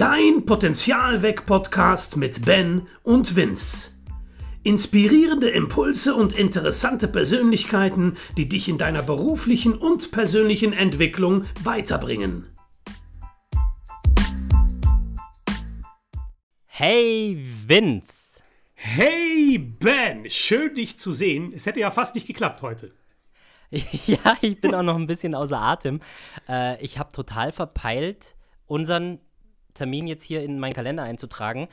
Dein Potenzialweg-Podcast mit Ben und Vince. Inspirierende Impulse und interessante Persönlichkeiten, die dich in deiner beruflichen und persönlichen Entwicklung weiterbringen. Hey Vince. Hey Ben, schön dich zu sehen. Es hätte ja fast nicht geklappt heute. Ja, ich bin auch noch ein bisschen außer Atem. Äh, ich habe total verpeilt, unseren Termin jetzt hier in meinen Kalender einzutragen.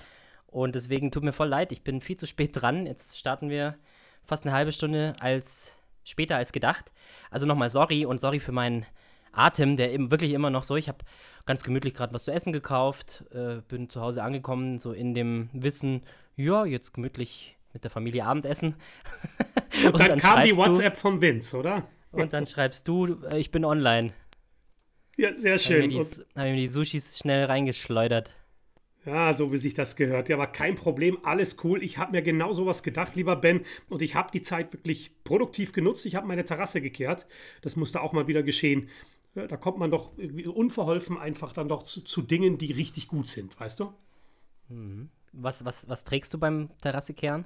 Und deswegen tut mir voll leid, ich bin viel zu spät dran. Jetzt starten wir fast eine halbe Stunde als später als gedacht. Also nochmal sorry und sorry für meinen Atem, der eben wirklich immer noch so. Ich habe ganz gemütlich gerade was zu essen gekauft, äh, bin zu Hause angekommen, so in dem Wissen, ja, jetzt gemütlich mit der Familie Abendessen. und, und, dann, dann kam die WhatsApp du, von Vince, oder? Und dann schreibst du, äh, ich bin online. Ja, sehr schön. Haben wir, die, haben wir die Sushis schnell reingeschleudert. Ja, so wie sich das gehört. Ja, aber kein Problem, alles cool. Ich habe mir genau sowas gedacht, lieber Ben. Und ich habe die Zeit wirklich produktiv genutzt. Ich habe meine Terrasse gekehrt. Das musste auch mal wieder geschehen. Da kommt man doch unverholfen einfach dann doch zu, zu Dingen, die richtig gut sind, weißt du? Mhm. Was, was, was trägst du beim Terrassekehren?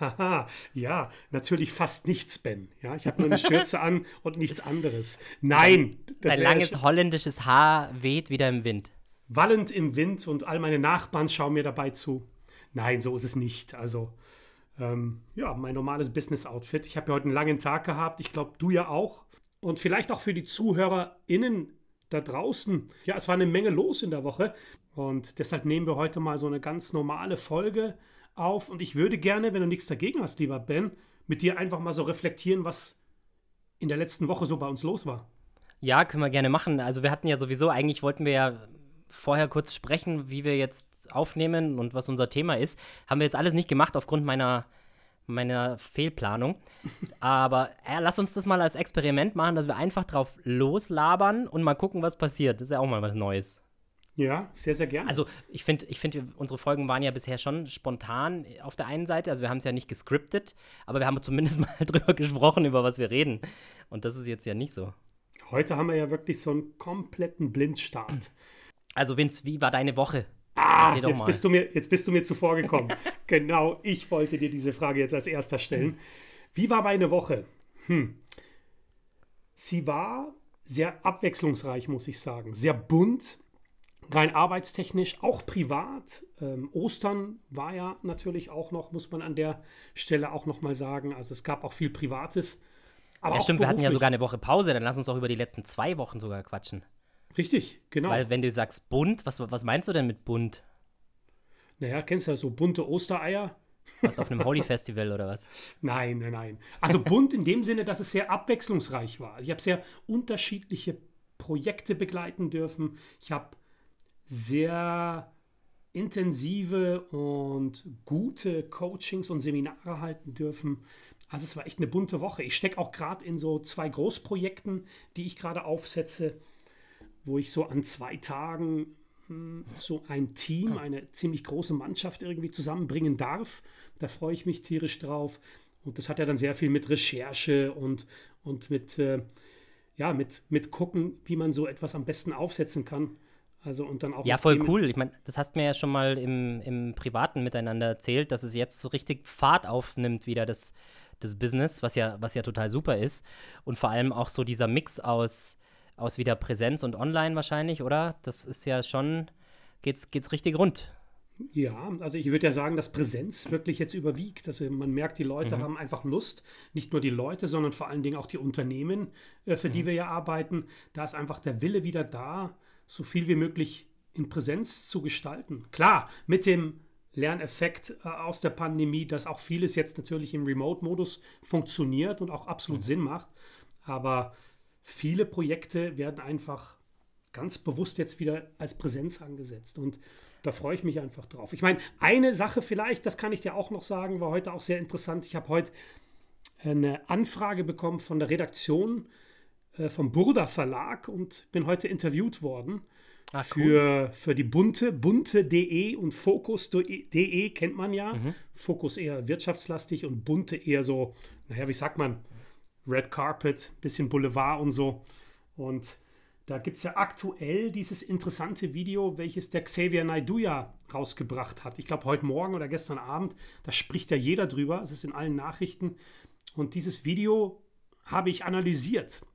ja, natürlich fast nichts, Ben. Ja, ich habe nur eine Schürze an und nichts anderes. Nein. Dein langes ja holländisches Haar weht wieder im Wind. Wallend im Wind und all meine Nachbarn schauen mir dabei zu. Nein, so ist es nicht. Also, ähm, ja, mein normales Business-Outfit. Ich habe ja heute einen langen Tag gehabt. Ich glaube, du ja auch. Und vielleicht auch für die ZuhörerInnen da draußen. Ja, es war eine Menge los in der Woche. Und deshalb nehmen wir heute mal so eine ganz normale Folge auf und ich würde gerne, wenn du nichts dagegen hast, lieber Ben, mit dir einfach mal so reflektieren, was in der letzten Woche so bei uns los war. Ja, können wir gerne machen. Also wir hatten ja sowieso, eigentlich wollten wir ja vorher kurz sprechen, wie wir jetzt aufnehmen und was unser Thema ist. Haben wir jetzt alles nicht gemacht aufgrund meiner, meiner Fehlplanung. Aber äh, lass uns das mal als Experiment machen, dass wir einfach drauf loslabern und mal gucken, was passiert. Das ist ja auch mal was Neues. Ja, sehr, sehr gerne. Also ich finde, ich find, unsere Folgen waren ja bisher schon spontan auf der einen Seite. Also wir haben es ja nicht gescriptet, aber wir haben zumindest mal drüber gesprochen, über was wir reden. Und das ist jetzt ja nicht so. Heute haben wir ja wirklich so einen kompletten Blindstart. Also Vince, wie war deine Woche? Ah, jetzt bist, du mir, jetzt bist du mir zuvor gekommen. genau, ich wollte dir diese Frage jetzt als erster stellen. Wie war meine Woche? Hm. Sie war sehr abwechslungsreich, muss ich sagen. Sehr bunt rein arbeitstechnisch, auch privat. Ähm, Ostern war ja natürlich auch noch, muss man an der Stelle auch noch mal sagen. Also es gab auch viel Privates. Aber ja, stimmt, wir hatten ja sogar eine Woche Pause, dann lass uns doch über die letzten zwei Wochen sogar quatschen. Richtig, genau. Weil wenn du sagst bunt, was, was meinst du denn mit bunt? Naja, kennst du ja so bunte Ostereier? Was auf einem Holy Festival oder was? Nein, nein, nein. Also bunt in dem Sinne, dass es sehr abwechslungsreich war. Also ich habe sehr unterschiedliche Projekte begleiten dürfen. Ich habe sehr intensive und gute Coachings und Seminare halten dürfen. Also es war echt eine bunte Woche. Ich stecke auch gerade in so zwei Großprojekten, die ich gerade aufsetze, wo ich so an zwei Tagen hm, so ein Team, eine ziemlich große Mannschaft irgendwie zusammenbringen darf. Da freue ich mich tierisch drauf. Und das hat ja dann sehr viel mit Recherche und, und mit, äh, ja, mit, mit gucken, wie man so etwas am besten aufsetzen kann. Also und dann auch. Ja, voll cool. Ich meine, das hast du mir ja schon mal im, im Privaten miteinander erzählt, dass es jetzt so richtig Fahrt aufnimmt, wieder das, das Business, was ja, was ja total super ist. Und vor allem auch so dieser Mix aus, aus wieder Präsenz und Online wahrscheinlich, oder? Das ist ja schon, geht's, geht's richtig rund. Ja, also ich würde ja sagen, dass Präsenz wirklich jetzt überwiegt. Also man merkt, die Leute mhm. haben einfach Lust, nicht nur die Leute, sondern vor allen Dingen auch die Unternehmen, äh, für mhm. die wir ja arbeiten. Da ist einfach der Wille wieder da, so viel wie möglich in Präsenz zu gestalten. Klar, mit dem Lerneffekt äh, aus der Pandemie, dass auch vieles jetzt natürlich im Remote-Modus funktioniert und auch absolut mhm. Sinn macht. Aber viele Projekte werden einfach ganz bewusst jetzt wieder als Präsenz angesetzt. Und da freue ich mich einfach drauf. Ich meine, eine Sache vielleicht, das kann ich dir auch noch sagen, war heute auch sehr interessant. Ich habe heute eine Anfrage bekommen von der Redaktion vom Burda Verlag und bin heute interviewt worden. Ah, für, cool. für die Bunte, bunte.de und Fokus.de kennt man ja. Mhm. Fokus eher wirtschaftslastig und Bunte eher so, naja, wie sagt man, Red Carpet, bisschen Boulevard und so. Und Da gibt es ja aktuell dieses interessante Video, welches der Xavier Naidoo ja rausgebracht hat. Ich glaube, heute Morgen oder gestern Abend, da spricht ja jeder drüber. Es ist in allen Nachrichten. Und dieses Video habe ich analysiert.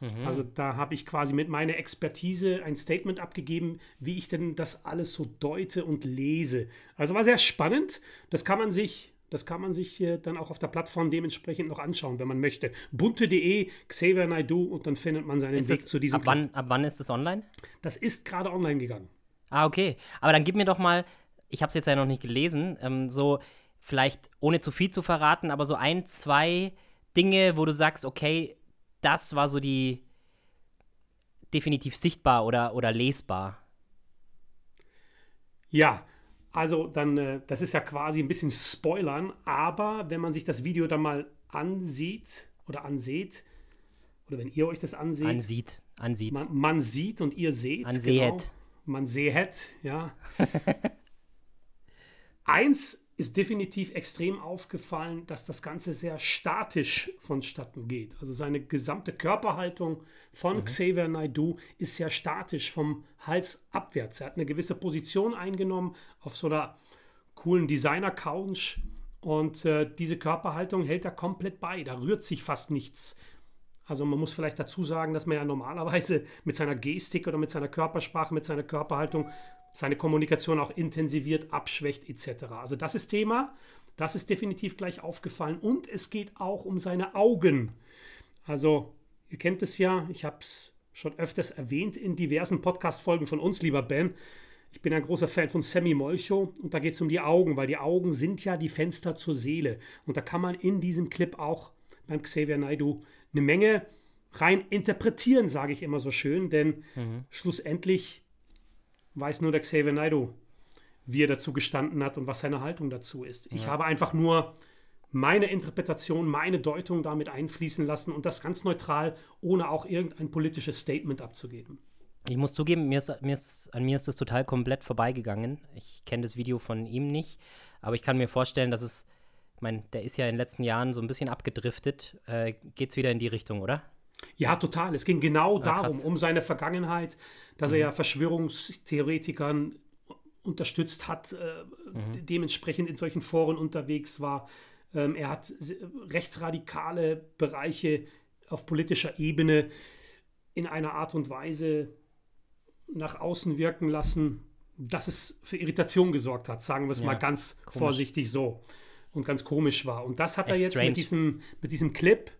Mhm. Also da habe ich quasi mit meiner Expertise ein Statement abgegeben, wie ich denn das alles so deute und lese. Also war sehr spannend. Das kann man sich, das kann man sich dann auch auf der Plattform dementsprechend noch anschauen, wenn man möchte. bunte.de, Xavier Naidu und dann findet man seinen ist Weg das, zu diesem ab wann, ab wann ist das online? Das ist gerade online gegangen. Ah, okay. Aber dann gib mir doch mal, ich habe es jetzt ja noch nicht gelesen, ähm, so vielleicht ohne zu viel zu verraten, aber so ein, zwei Dinge, wo du sagst, okay, das war so die definitiv sichtbar oder, oder lesbar. Ja, also dann, äh, das ist ja quasi ein bisschen Spoilern, aber wenn man sich das Video dann mal ansieht oder ansieht, oder wenn ihr euch das ansieht. Ansieht, ansieht. Man, man sieht und ihr seht. Ansehet. Genau, man sehet, ja. Eins ist definitiv extrem aufgefallen, dass das Ganze sehr statisch vonstatten geht. Also seine gesamte Körperhaltung von mhm. Xavier Naidoo ist sehr statisch vom Hals abwärts. Er hat eine gewisse Position eingenommen auf so einer coolen Designer-Couch und äh, diese Körperhaltung hält er komplett bei. Da rührt sich fast nichts. Also man muss vielleicht dazu sagen, dass man ja normalerweise mit seiner Gestik oder mit seiner Körpersprache, mit seiner Körperhaltung seine Kommunikation auch intensiviert, abschwächt etc. Also das ist Thema, das ist definitiv gleich aufgefallen und es geht auch um seine Augen. Also ihr kennt es ja, ich habe es schon öfters erwähnt in diversen Podcast-Folgen von uns, lieber Ben. Ich bin ein großer Fan von Sammy Molcho und da geht es um die Augen, weil die Augen sind ja die Fenster zur Seele. Und da kann man in diesem Clip auch beim Xavier Naidu eine Menge rein interpretieren, sage ich immer so schön, denn mhm. schlussendlich weiß nur der Xavier Naidoo, wie er dazu gestanden hat und was seine Haltung dazu ist. Ich ja. habe einfach nur meine Interpretation, meine Deutung damit einfließen lassen und das ganz neutral, ohne auch irgendein politisches Statement abzugeben. Ich muss zugeben, mir ist, mir ist, an mir ist das total komplett vorbeigegangen. Ich kenne das Video von ihm nicht, aber ich kann mir vorstellen, dass es, ich meine, der ist ja in den letzten Jahren so ein bisschen abgedriftet. Äh, Geht es wieder in die Richtung, oder? Ja, total. Es ging genau ah, darum, krass. um seine Vergangenheit, dass mhm. er ja Verschwörungstheoretikern unterstützt hat, äh, mhm. dementsprechend in solchen Foren unterwegs war. Ähm, er hat rechtsradikale Bereiche auf politischer Ebene in einer Art und Weise nach außen wirken lassen, dass es für Irritation gesorgt hat, sagen wir es ja, mal ganz komisch. vorsichtig so und ganz komisch war. Und das hat Echt er jetzt mit diesem, mit diesem Clip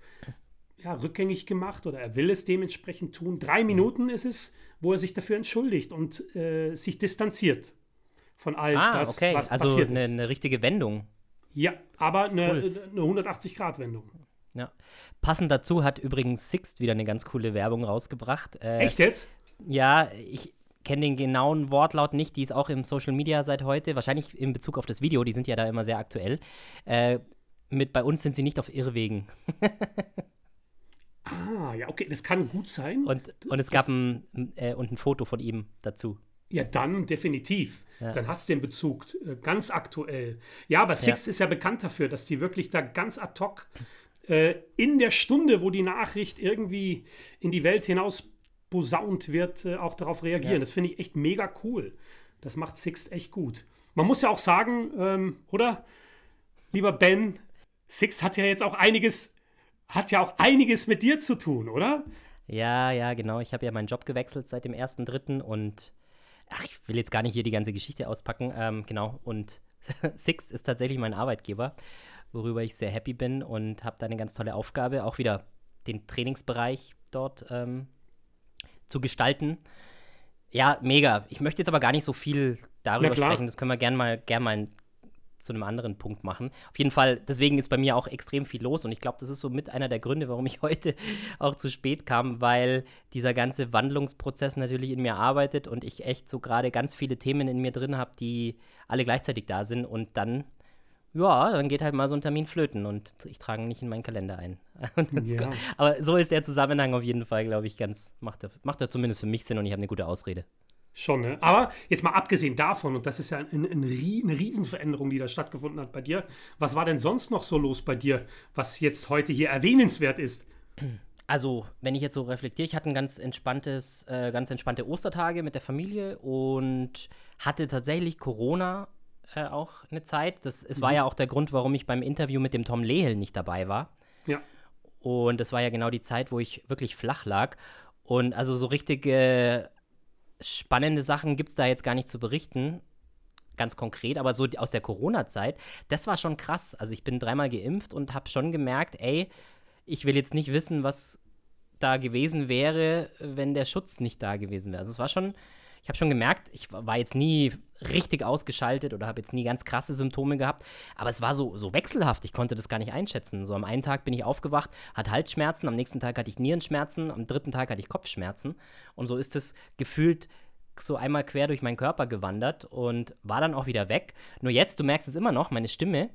ja, rückgängig gemacht oder er will es dementsprechend tun. Drei mhm. Minuten ist es, wo er sich dafür entschuldigt und äh, sich distanziert von all ah, das, okay. was also passiert eine, ist. eine richtige Wendung. Ja, aber eine, cool. eine 180-Grad-Wendung. Ja. Passend dazu hat übrigens Sixt wieder eine ganz coole Werbung rausgebracht. Äh, Echt jetzt? Ja, ich kenne den genauen Wortlaut nicht. Die ist auch im Social Media seit heute. Wahrscheinlich in Bezug auf das Video. Die sind ja da immer sehr aktuell. Äh, mit bei uns sind sie nicht auf Irrwegen. Ah, ja, okay, das kann gut sein. Und, und es gab ein, äh, und ein Foto von ihm dazu. Ja, dann definitiv. Ja. Dann hat es den Bezug, äh, ganz aktuell. Ja, aber Six ja. ist ja bekannt dafür, dass die wirklich da ganz ad hoc äh, in der Stunde, wo die Nachricht irgendwie in die Welt hinaus posaunt wird, äh, auch darauf reagieren. Ja. Das finde ich echt mega cool. Das macht Six echt gut. Man muss ja auch sagen, ähm, oder? Lieber Ben, Six hat ja jetzt auch einiges hat ja auch einiges mit dir zu tun, oder? Ja, ja, genau. Ich habe ja meinen Job gewechselt seit dem 1.3. und ach, ich will jetzt gar nicht hier die ganze Geschichte auspacken. Ähm, genau. Und Six ist tatsächlich mein Arbeitgeber, worüber ich sehr happy bin und habe da eine ganz tolle Aufgabe, auch wieder den Trainingsbereich dort ähm, zu gestalten. Ja, mega. Ich möchte jetzt aber gar nicht so viel darüber sprechen. Das können wir gerne mal, gern mal zu einem anderen Punkt machen. Auf jeden Fall, deswegen ist bei mir auch extrem viel los und ich glaube, das ist so mit einer der Gründe, warum ich heute auch zu spät kam, weil dieser ganze Wandlungsprozess natürlich in mir arbeitet und ich echt so gerade ganz viele Themen in mir drin habe, die alle gleichzeitig da sind und dann ja, dann geht halt mal so ein Termin flöten und ich trage ihn nicht in meinen Kalender ein. Ja. Aber so ist der Zusammenhang auf jeden Fall, glaube ich, ganz, macht er, macht er zumindest für mich Sinn und ich habe eine gute Ausrede. Schon, ne? Aber jetzt mal abgesehen davon, und das ist ja ein, ein, eine Riesenveränderung, die da stattgefunden hat bei dir. Was war denn sonst noch so los bei dir, was jetzt heute hier erwähnenswert ist? Also, wenn ich jetzt so reflektiere, ich hatte ein ganz entspanntes, äh, ganz entspannte Ostertage mit der Familie und hatte tatsächlich Corona äh, auch eine Zeit. Das, es mhm. war ja auch der Grund, warum ich beim Interview mit dem Tom Lehel nicht dabei war. Ja. Und das war ja genau die Zeit, wo ich wirklich flach lag. Und also so richtige spannende Sachen gibt es da jetzt gar nicht zu berichten ganz konkret, aber so aus der Corona-Zeit, das war schon krass. Also ich bin dreimal geimpft und habe schon gemerkt, ey, ich will jetzt nicht wissen, was da gewesen wäre, wenn der Schutz nicht da gewesen wäre. Also es war schon, ich habe schon gemerkt, ich war jetzt nie richtig ausgeschaltet oder habe jetzt nie ganz krasse Symptome gehabt, aber es war so, so wechselhaft, ich konnte das gar nicht einschätzen. So am einen Tag bin ich aufgewacht, hatte Halsschmerzen, am nächsten Tag hatte ich Nierenschmerzen, am dritten Tag hatte ich Kopfschmerzen und so ist es gefühlt so einmal quer durch meinen Körper gewandert und war dann auch wieder weg. Nur jetzt, du merkst es immer noch, meine Stimme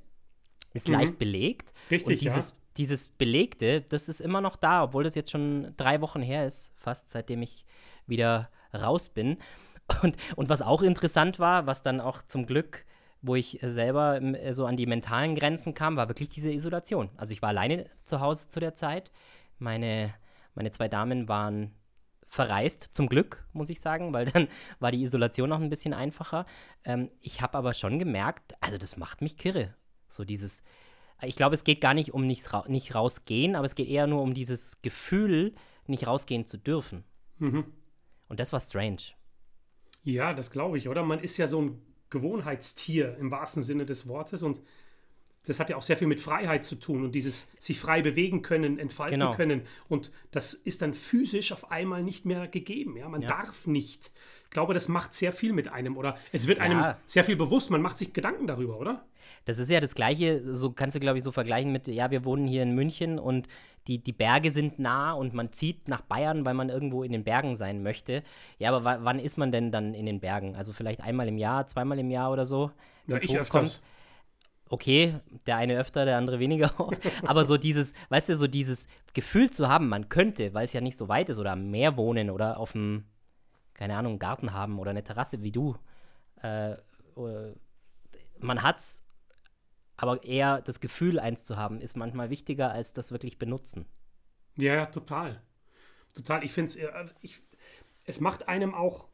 ist mhm. leicht belegt. Richtig, und dieses, ja. Dieses Belegte, das ist immer noch da, obwohl das jetzt schon drei Wochen her ist, fast seitdem ich wieder raus bin. Und, und was auch interessant war, was dann auch zum Glück, wo ich selber so an die mentalen Grenzen kam, war wirklich diese Isolation. Also ich war alleine zu Hause zu der Zeit. Meine, meine zwei Damen waren verreist, zum Glück, muss ich sagen, weil dann war die Isolation noch ein bisschen einfacher. Ähm, ich habe aber schon gemerkt, also das macht mich kirre. So dieses, ich glaube, es geht gar nicht um nicht, ra nicht rausgehen, aber es geht eher nur um dieses Gefühl, nicht rausgehen zu dürfen. Mhm. Und das war strange. Ja, das glaube ich, oder? Man ist ja so ein Gewohnheitstier im wahrsten Sinne des Wortes und das hat ja auch sehr viel mit Freiheit zu tun und dieses sich frei bewegen können, entfalten genau. können. Und das ist dann physisch auf einmal nicht mehr gegeben. Ja? Man ja. darf nicht. Ich glaube, das macht sehr viel mit einem oder es wird ja. einem sehr viel bewusst. Man macht sich Gedanken darüber, oder? Das ist ja das Gleiche, so kannst du, glaube ich, so vergleichen mit, ja, wir wohnen hier in München und die, die Berge sind nah und man zieht nach Bayern, weil man irgendwo in den Bergen sein möchte. Ja, aber wann ist man denn dann in den Bergen? Also vielleicht einmal im Jahr, zweimal im Jahr oder so? Ja, ich öfters okay, der eine öfter, der andere weniger oft, aber so dieses, weißt du, so dieses Gefühl zu haben, man könnte, weil es ja nicht so weit ist oder am Meer wohnen oder auf dem, keine Ahnung, Garten haben oder eine Terrasse wie du. Äh, man hat's, aber eher das Gefühl, eins zu haben, ist manchmal wichtiger als das wirklich benutzen. Ja, ja, total. Total. Ich finde es, äh, es macht einem auch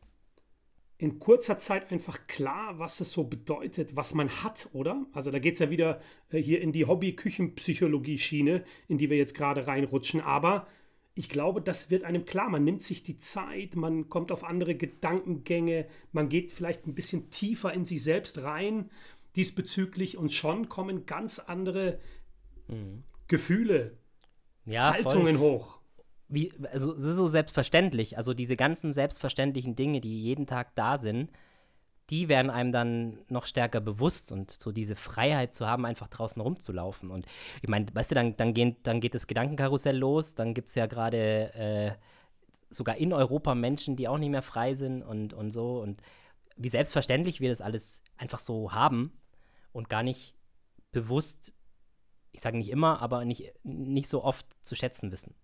in kurzer Zeit einfach klar, was es so bedeutet, was man hat, oder? Also da geht es ja wieder äh, hier in die Hobby-Küchenpsychologie-Schiene, in die wir jetzt gerade reinrutschen. Aber ich glaube, das wird einem klar. Man nimmt sich die Zeit, man kommt auf andere Gedankengänge, man geht vielleicht ein bisschen tiefer in sich selbst rein diesbezüglich und schon kommen ganz andere mhm. Gefühle, ja, Haltungen voll. hoch wie, also es ist so selbstverständlich. Also diese ganzen selbstverständlichen Dinge, die jeden Tag da sind, die werden einem dann noch stärker bewusst und so diese Freiheit zu haben, einfach draußen rumzulaufen. Und ich meine, weißt du, dann, dann, gehen, dann geht das Gedankenkarussell los, dann gibt es ja gerade äh, sogar in Europa Menschen, die auch nicht mehr frei sind und, und so. Und wie selbstverständlich wir das alles einfach so haben und gar nicht bewusst, ich sage nicht immer, aber nicht, nicht so oft zu schätzen wissen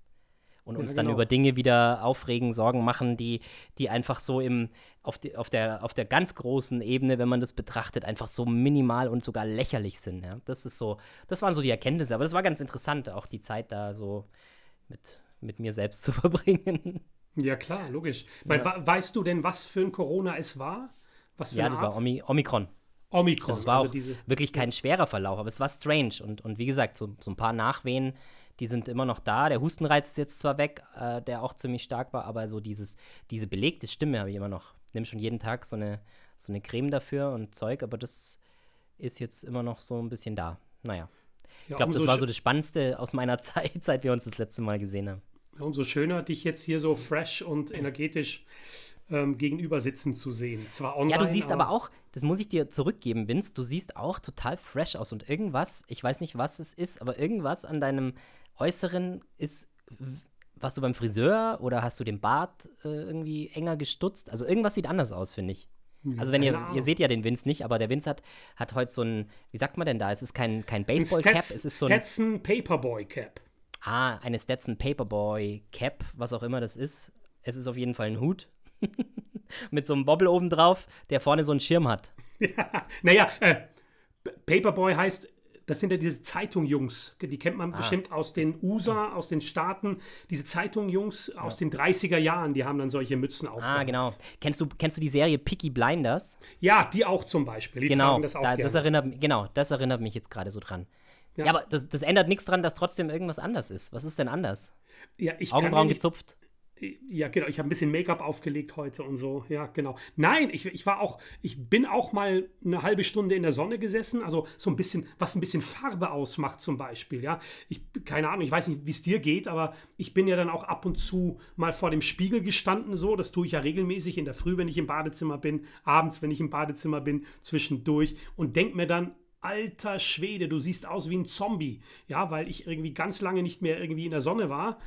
und uns ja, genau. dann über Dinge wieder aufregen, Sorgen machen, die, die einfach so im, auf, die, auf, der, auf der ganz großen Ebene, wenn man das betrachtet, einfach so minimal und sogar lächerlich sind. Ja? Das ist so, das waren so die Erkenntnisse, aber das war ganz interessant, auch die Zeit da so mit, mit mir selbst zu verbringen. Ja, klar, logisch. Ja. Weil, weißt du denn, was für ein Corona es war? Was für ja, das Art? war Omi Omikron. Omikron. Also es war also auch wirklich kein schwerer Verlauf, aber es war strange und, und wie gesagt, so, so ein paar Nachwehen die sind immer noch da. Der Hustenreiz ist jetzt zwar weg, äh, der auch ziemlich stark war, aber so dieses, diese belegte Stimme habe ich immer noch. Ich nehme schon jeden Tag so eine, so eine Creme dafür und Zeug, aber das ist jetzt immer noch so ein bisschen da. Naja. Ja, ich glaube, das war so das Spannendste aus meiner Zeit, seit wir uns das letzte Mal gesehen haben. Ja, umso schöner, dich jetzt hier so fresh und energetisch ähm, gegenüber sitzen zu sehen. Zwar online, ja, du siehst aber, aber auch, das muss ich dir zurückgeben, Vince, du siehst auch total fresh aus und irgendwas, ich weiß nicht, was es ist, aber irgendwas an deinem Äußeren ist, warst du beim Friseur oder hast du den Bart äh, irgendwie enger gestutzt? Also irgendwas sieht anders aus, finde ich. Also wenn ihr, ihr seht ja den Vince nicht, aber der Vince hat, hat heute so ein, wie sagt man denn da? Es ist kein, kein Baseball-Cap, es ist so ein Stetson Paperboy-Cap. Ah, eine Stetson Paperboy-Cap, was auch immer das ist. Es ist auf jeden Fall ein Hut. Mit so einem Bobble oben drauf, der vorne so einen Schirm hat. Ja, naja, äh, Paperboy heißt das sind ja diese Zeitung-Jungs. Die kennt man Ah. bestimmt aus den USA, aus den Staaten. Diese Zeitung-Jungs aus den 30er Jahren, die haben dann solche Mützen auf. Ah, genau. Kennst du, kennst du die Serie Picky Blinders? Ja, die auch zum Beispiel. Die Genau, das da, das erinnert, genau, das erinnert mich jetzt gerade so dran. Ja, Ja. aber das, das ändert nichts dran, dass trotzdem irgendwas anders ist. Was ist denn anders? ja, Augenbrauen gezupft? Ja, genau. Ich habe ein bisschen Make-up aufgelegt heute und so. Ja, genau. Nein, ich, ich war auch, ich bin auch mal eine halbe Stunde in der Sonne gesessen. Also so ein bisschen, was ein bisschen Farbe ausmacht zum Beispiel. Ja, ich, keine Ahnung, ich weiß nicht, wie es dir geht, aber ich bin ja dann auch ab und zu mal vor dem Spiegel gestanden. So, das tue ich ja regelmäßig in der Früh, wenn ich im Badezimmer bin, abends, wenn ich im Badezimmer bin, zwischendurch und denk mir dann, alter Schwede, du siehst aus wie ein Zombie. Ja, weil ich irgendwie ganz lange nicht mehr irgendwie in der Sonne war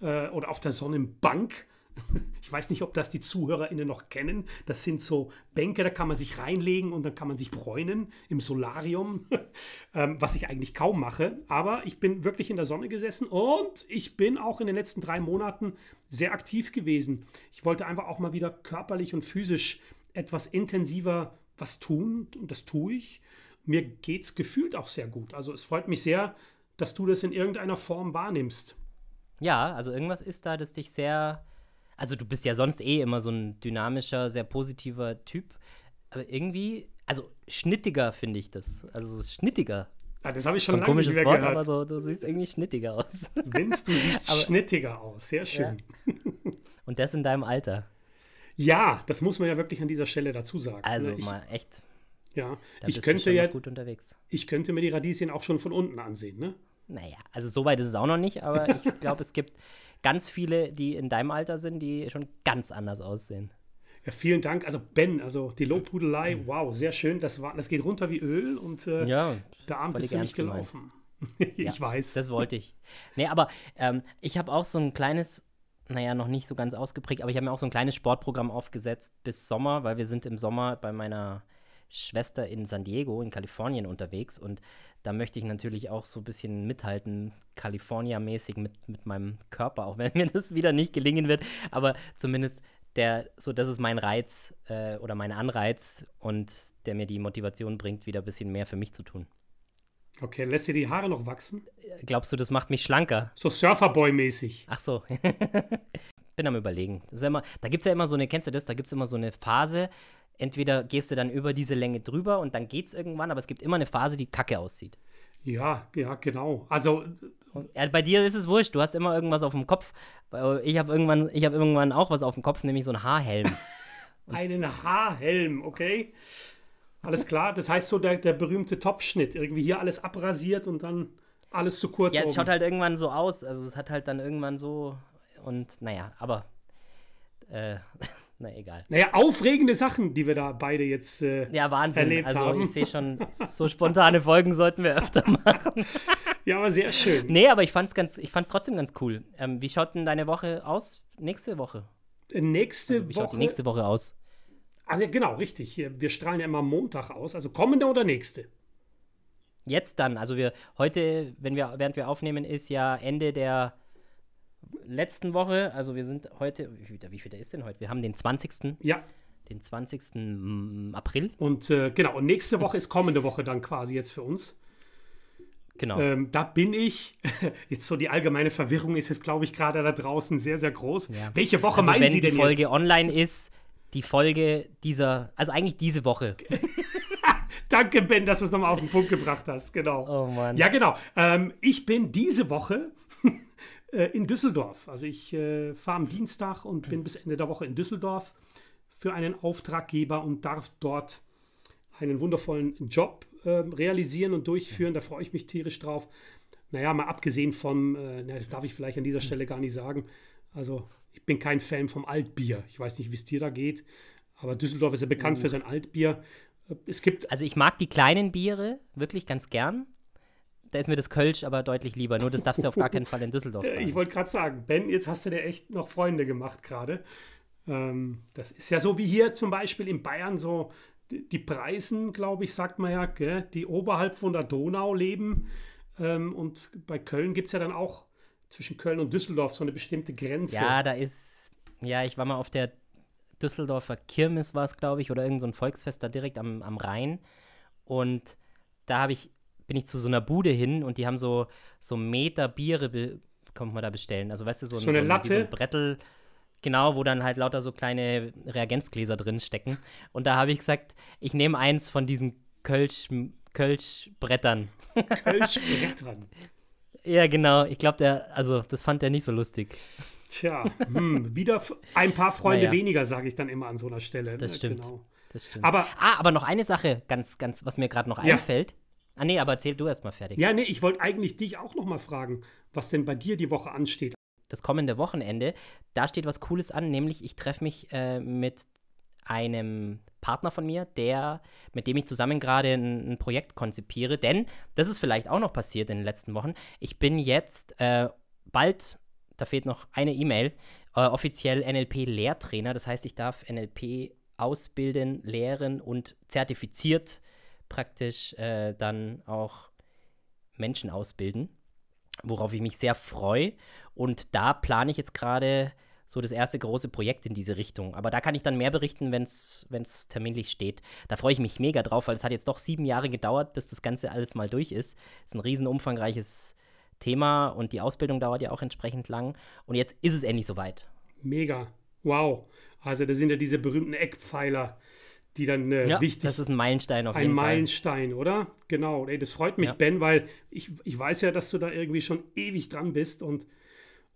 äh, oder auf der Sonnenbank. Ich weiß nicht, ob das die ZuhörerInnen noch kennen. Das sind so Bänke, da kann man sich reinlegen und dann kann man sich bräunen im Solarium, ähm, was ich eigentlich kaum mache. Aber ich bin wirklich in der Sonne gesessen und ich bin auch in den letzten drei Monaten sehr aktiv gewesen. Ich wollte einfach auch mal wieder körperlich und physisch etwas intensiver was tun und das tue ich. Mir geht es gefühlt auch sehr gut. Also es freut mich sehr, dass du das in irgendeiner Form wahrnimmst. Ja, also irgendwas ist da, das dich sehr. Also du bist ja sonst eh immer so ein dynamischer, sehr positiver Typ. Aber irgendwie, also schnittiger finde ich das. Also schnittiger. Ja, das habe ich So schon ein lange nicht komisches Wort, gehört. aber so, du siehst irgendwie schnittiger aus. Vince, du siehst Aber- schnittiger aus. Sehr schön. Und das in deinem Alter. Ja. das muss man ja wirklich an dieser Stelle dazu sagen. Also Ne, ich, mal echt, ja, da ich könnte ja, noch gut unterwegs. ich könnte mir die Radieschen auch schon von unten ansehen. Ne? Naja, also so weit ist es auch noch nicht, aber ich glaube, es gibt ganz viele, die in deinem Alter sind, die schon ganz anders aussehen. Ja, vielen Dank. Also Ben, also die Lobhudelei, wow, sehr schön. Das, war, das geht runter wie Öl und äh, Ja, der Abend ist für mich gelaufen. ich Ja, weiß. Das wollte ich. Nee, aber ähm, ich habe auch so ein kleines, naja, noch nicht so ganz ausgeprägt, aber ich habe mir auch so ein kleines Sportprogramm aufgesetzt bis Sommer, weil wir sind im Sommer bei meiner Schwester in San Diego in Kalifornien unterwegs und da möchte ich natürlich auch so ein bisschen mithalten, California-mäßig mit, mit meinem Körper, auch wenn mir das wieder nicht gelingen wird, aber zumindest der, so das ist mein Reiz äh, oder mein Anreiz und der mir die Motivation bringt, wieder ein bisschen mehr für mich zu tun. Okay, lässt dir die Haare noch wachsen? Glaubst du, das macht mich schlanker? So Surferboy-mäßig. Ach so. Bin am überlegen. Ja immer, da gibt es ja immer so eine, kennst du das? Da gibt es immer so eine Phase, entweder gehst du dann über diese Länge drüber und dann geht es irgendwann, aber es gibt immer eine Phase, die kacke aussieht. Ja, ja, genau. Also, Ja, bei dir ist es wurscht, du hast immer irgendwas auf dem Kopf. Ich habe irgendwann, ich hab irgendwann auch was auf dem Kopf, nämlich so einen Haarhelm. einen Haarhelm, okay? Alles klar. Das heißt so der, der berühmte Topfschnitt. Irgendwie hier alles abrasiert und dann alles zu kurz ja, es oben. schaut halt irgendwann so aus. Also es hat halt dann irgendwann so und naja, aber äh, na egal. Naja, aufregende Sachen, die wir da beide jetzt. Äh, Ja, Wahnsinn. erlebt also haben. ich sehe schon, so spontane Folgen sollten wir öfter machen. ja, aber sehr schön. Nee, aber ich fand's ganz, ich fand's trotzdem ganz cool. Ähm, wie schaut denn deine Woche aus? Nächste Woche. Nächste Also, wie schaut Woche. die nächste Woche aus? Ah, ja, genau, richtig. Wir strahlen ja immer Montag aus. Also kommende oder nächste? Jetzt dann, also wir heute, wenn wir, während wir aufnehmen, ist ja Ende der letzten Woche. Also wir sind heute, wie, viel ist denn heute? Wir haben den 20. Ja. Den 20. mm, April. Und äh, genau, und nächste Woche ist kommende Woche dann quasi jetzt für uns. Genau. Ähm, da bin ich, jetzt so die allgemeine Verwirrung ist jetzt, glaube ich, gerade da draußen sehr, sehr groß. Ja. Welche Woche also meinen wenn Sie die denn Folge jetzt? online ist, die Folge dieser, also eigentlich diese Woche. Danke, Ben, dass du es nochmal auf den Punkt gebracht hast. Genau. Oh Mann. Ja, genau. Ähm, ich bin diese Woche in Düsseldorf. Also ich äh, fahre am Dienstag und bin bis Ende der Woche in Düsseldorf für einen Auftraggeber und darf dort einen wundervollen Job äh, realisieren und durchführen. Da freue ich mich tierisch drauf. Naja, mal abgesehen vom, äh, na, das darf ich vielleicht an dieser Stelle gar nicht sagen. Also ich bin kein Fan vom Altbier. Ich weiß nicht, wie es dir da geht, aber Düsseldorf ist ja bekannt für sein Altbier. Äh, Es gibt Also ich mag die kleinen Biere wirklich ganz gern. Da ist mir das Kölsch aber deutlich lieber. Nur das darfst du auf gar keinen Fall in Düsseldorf sagen. Ich wollte gerade sagen, Ben, jetzt hast du dir echt noch Freunde gemacht gerade. Ähm, das ist ja so wie hier zum Beispiel in Bayern so die, Preisen, glaube ich, sagt man ja, gell, die oberhalb von der Donau leben. Ähm, und bei Köln gibt es ja dann auch zwischen Köln und Düsseldorf so eine bestimmte Grenze. Ja, da ist, ja, ich war mal auf der Düsseldorfer Kirmes, war es, glaube ich, oder irgend so ein Volksfest da direkt am, am Rhein. Und da habe ich bin ich zu so einer Bude hin und die haben so, so Meter Biere, kommt man da bestellen. Also weißt du, so, so eine so Latte. so ein Brettel, genau, wo dann halt lauter so kleine Reagenzgläser drin stecken. Und da habe ich gesagt, ich nehme eins von diesen Kölsch, Kölsch-Brettern. Kölsch-Brettern. ja, genau. Ich glaube, der, also das fand er nicht so lustig. Tja, hm, wieder ein paar Freunde Naja. weniger, sage ich dann immer an so einer Stelle. Das ne? stimmt. Genau. Das stimmt. Aber ah, aber noch eine Sache, ganz, ganz, was mir gerade noch Ja. einfällt. Ah, nee, aber erzähl du erst mal fertig. ja, nee, ich wollte eigentlich dich auch noch mal fragen, was denn bei dir die Woche ansteht. das kommende Wochenende, da steht was Cooles an, nämlich ich treffe mich äh, mit einem Partner von mir, der, mit dem ich zusammen gerade ein, ein Projekt konzipiere. Denn, das ist vielleicht auch noch passiert in den letzten Wochen, ich bin jetzt äh, bald, da fehlt noch eine E-Mail, äh, offiziell NLP-Lehrtrainer. Das heißt, ich darf NLP ausbilden, lehren und zertifiziert praktisch äh, dann auch Menschen ausbilden worauf ich mich sehr freue. Und da plane ich jetzt gerade so das erste große Projekt in diese Richtung. Aber da kann ich dann mehr berichten, wenn es terminlich steht. Da freue ich mich mega drauf, weil es hat jetzt doch sieben Jahre gedauert, bis das Ganze alles mal durch ist. Es ist ein riesen umfangreiches Thema und die Ausbildung dauert ja auch entsprechend lang. Und jetzt ist es endlich soweit. Mega. Wow. Also das sind ja diese berühmten Eckpfeiler, die dann äh, Ja, wichtig das ist ein Meilenstein auf Ein jeden Meilenstein, oder? Genau. Ey, das freut mich, Ja. Ben, weil ich, ich weiß ja, dass du da irgendwie schon ewig dran bist und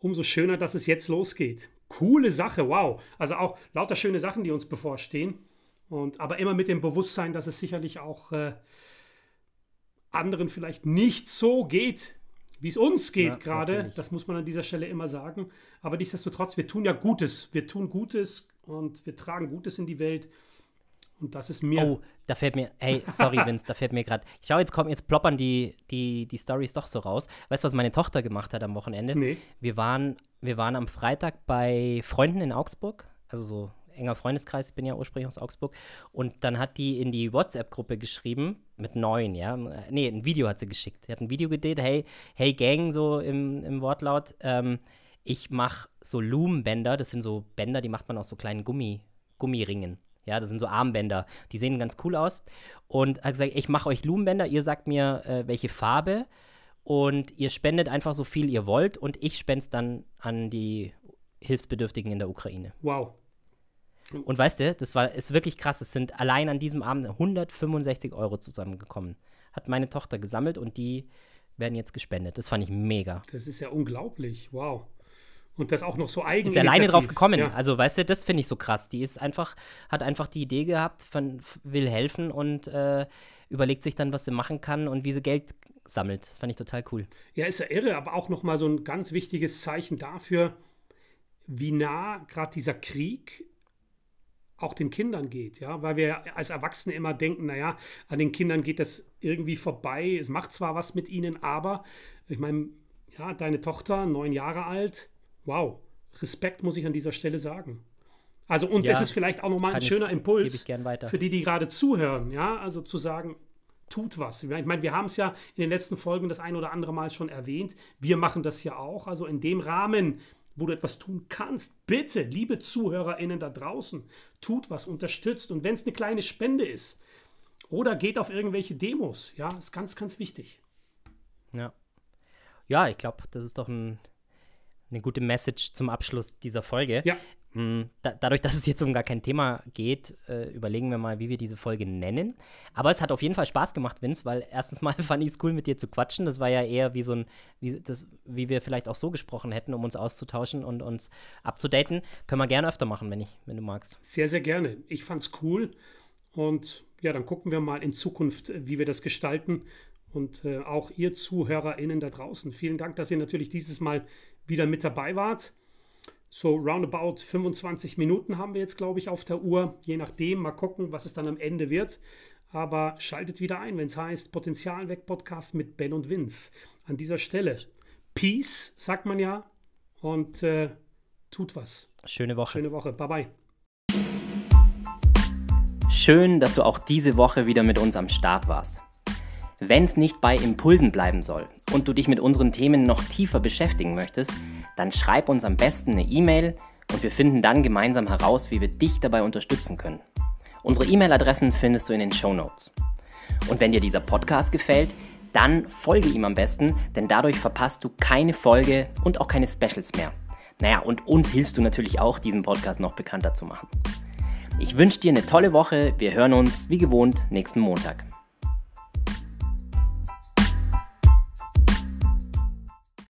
umso schöner, dass es jetzt losgeht. Coole Sache, wow. Also auch lauter schöne Sachen, die uns bevorstehen. Und aber immer mit dem Bewusstsein, dass es sicherlich auch äh, anderen vielleicht nicht so geht, wie es uns geht Ja, gerade. Das muss man an dieser Stelle immer sagen. Aber nichtsdestotrotz, wir tun ja Gutes. Wir tun Gutes und wir tragen Gutes in die Welt. Und das ist mir Oh, da fällt mir, hey, sorry, Vince, da fällt mir gerade. Schau, jetzt kommen, jetzt ploppern die, die, die Stories doch so raus. Weißt du, was meine Tochter gemacht hat am Wochenende? Nee. Wir waren, wir waren am Freitag bei Freunden in Augsburg, also so enger Freundeskreis, ich bin ja ursprünglich aus Augsburg. Und dann hat die in die WhatsApp-Gruppe geschrieben, mit neun, ja. Nee, ein Video hat sie geschickt. Sie hat ein Video gedreht, hey, hey Gang, so im, im Wortlaut. Ähm, ich mache so Loom-Bänder, das sind so Bänder, die macht man aus so kleinen Gummi, Gummiringen. Ja, das sind so Armbänder. Die sehen ganz cool aus. Und hat gesagt, ich mache euch Loom-Bänder, ihr sagt mir, äh, welche Farbe und ihr spendet einfach so viel ihr wollt und ich spende es dann an die Hilfsbedürftigen in der Ukraine. wow. Und weißt du, das war ist wirklich krass. Es sind allein an diesem Abend 165 Euro zusammengekommen. Hat meine Tochter gesammelt und die werden jetzt gespendet. Das fand ich mega. Das ist ja unglaublich. Wow. Und das auch noch so Ist eigen. ja alleine drauf gekommen. Ja. Also, weißt du, das finde ich so krass. Die ist einfach, hat einfach die Idee gehabt, von, will helfen und äh, überlegt sich dann, was sie machen kann und wie sie Geld sammelt. Das fand ich total cool. ja, ist ja irre, aber auch nochmal so ein ganz wichtiges Zeichen dafür, wie nah gerade dieser Krieg auch den Kindern geht, ja, weil wir als Erwachsene immer denken, naja, an den Kindern geht das irgendwie vorbei, es macht zwar was mit ihnen, aber ich meine, ja, deine Tochter, neun Jahre alt, wow, Respekt muss ich an dieser Stelle sagen. Also, und Ja, das ist vielleicht auch nochmal ein ich- schöner Impuls ich weiter. für die, die gerade zuhören, ja, also zu sagen, tut was. Ich meine, wir haben es ja in den letzten Folgen das ein oder andere Mal schon erwähnt. Wir machen das ja auch. Also in dem Rahmen, wo du etwas tun kannst, bitte, liebe ZuhörerInnen da draußen, tut was, unterstützt. Und wenn es eine kleine Spende ist oder geht auf irgendwelche Demos, ja, ist ganz, ganz wichtig. Ja. Ja, ich glaube, das ist doch ein, eine gute Message zum Abschluss dieser Folge. Ja, Mm, Da, dadurch, dass es jetzt um gar kein Thema geht, äh, überlegen wir mal, wie wir diese Folge nennen. Aber es hat auf jeden Fall Spaß gemacht, Vince, weil erstens mal fand ich es cool, mit dir zu quatschen. Das war ja eher wie so ein, wie, das, wie wir vielleicht auch so gesprochen hätten, um uns auszutauschen und uns abzudaten. Können wir gerne öfter machen, wenn, ich, wenn du magst. sehr, sehr gerne. Ich fand's cool. Und ja, dann gucken wir mal in Zukunft, äh, wie wir das gestalten. Und äh, auch ihr ZuhörerInnen da draußen. Vielen Dank, dass ihr natürlich dieses Mal wieder mit dabei wart. So roundabout 25 Minuten haben wir jetzt, glaube ich, auf der Uhr. Je nachdem, mal gucken, was es dann am Ende wird. Aber schaltet wieder ein, wenn es heißt Potenzial weg Podcast mit Ben und Vince. An dieser Stelle. Peace, sagt man ja. Und äh, tut was. Schöne Woche. Schöne Woche. Bye bye. Schön, dass du auch diese Woche wieder mit uns am Start warst. Wenn es nicht bei Impulsen bleiben soll und du dich mit unseren Themen noch tiefer beschäftigen möchtest, dann schreib uns am besten eine E-Mail und wir finden dann gemeinsam heraus, wie wir dich dabei unterstützen können. Unsere E-Mail-Adressen findest du in den Show Notes. Und wenn dir dieser Podcast gefällt, dann folge ihm am besten, denn dadurch verpasst du keine Folge und auch keine Specials mehr. Naja, und uns hilfst du natürlich auch, diesen Podcast noch bekannter zu machen. Ich wünsche dir eine tolle Woche. Wir hören uns wie gewohnt nächsten Montag.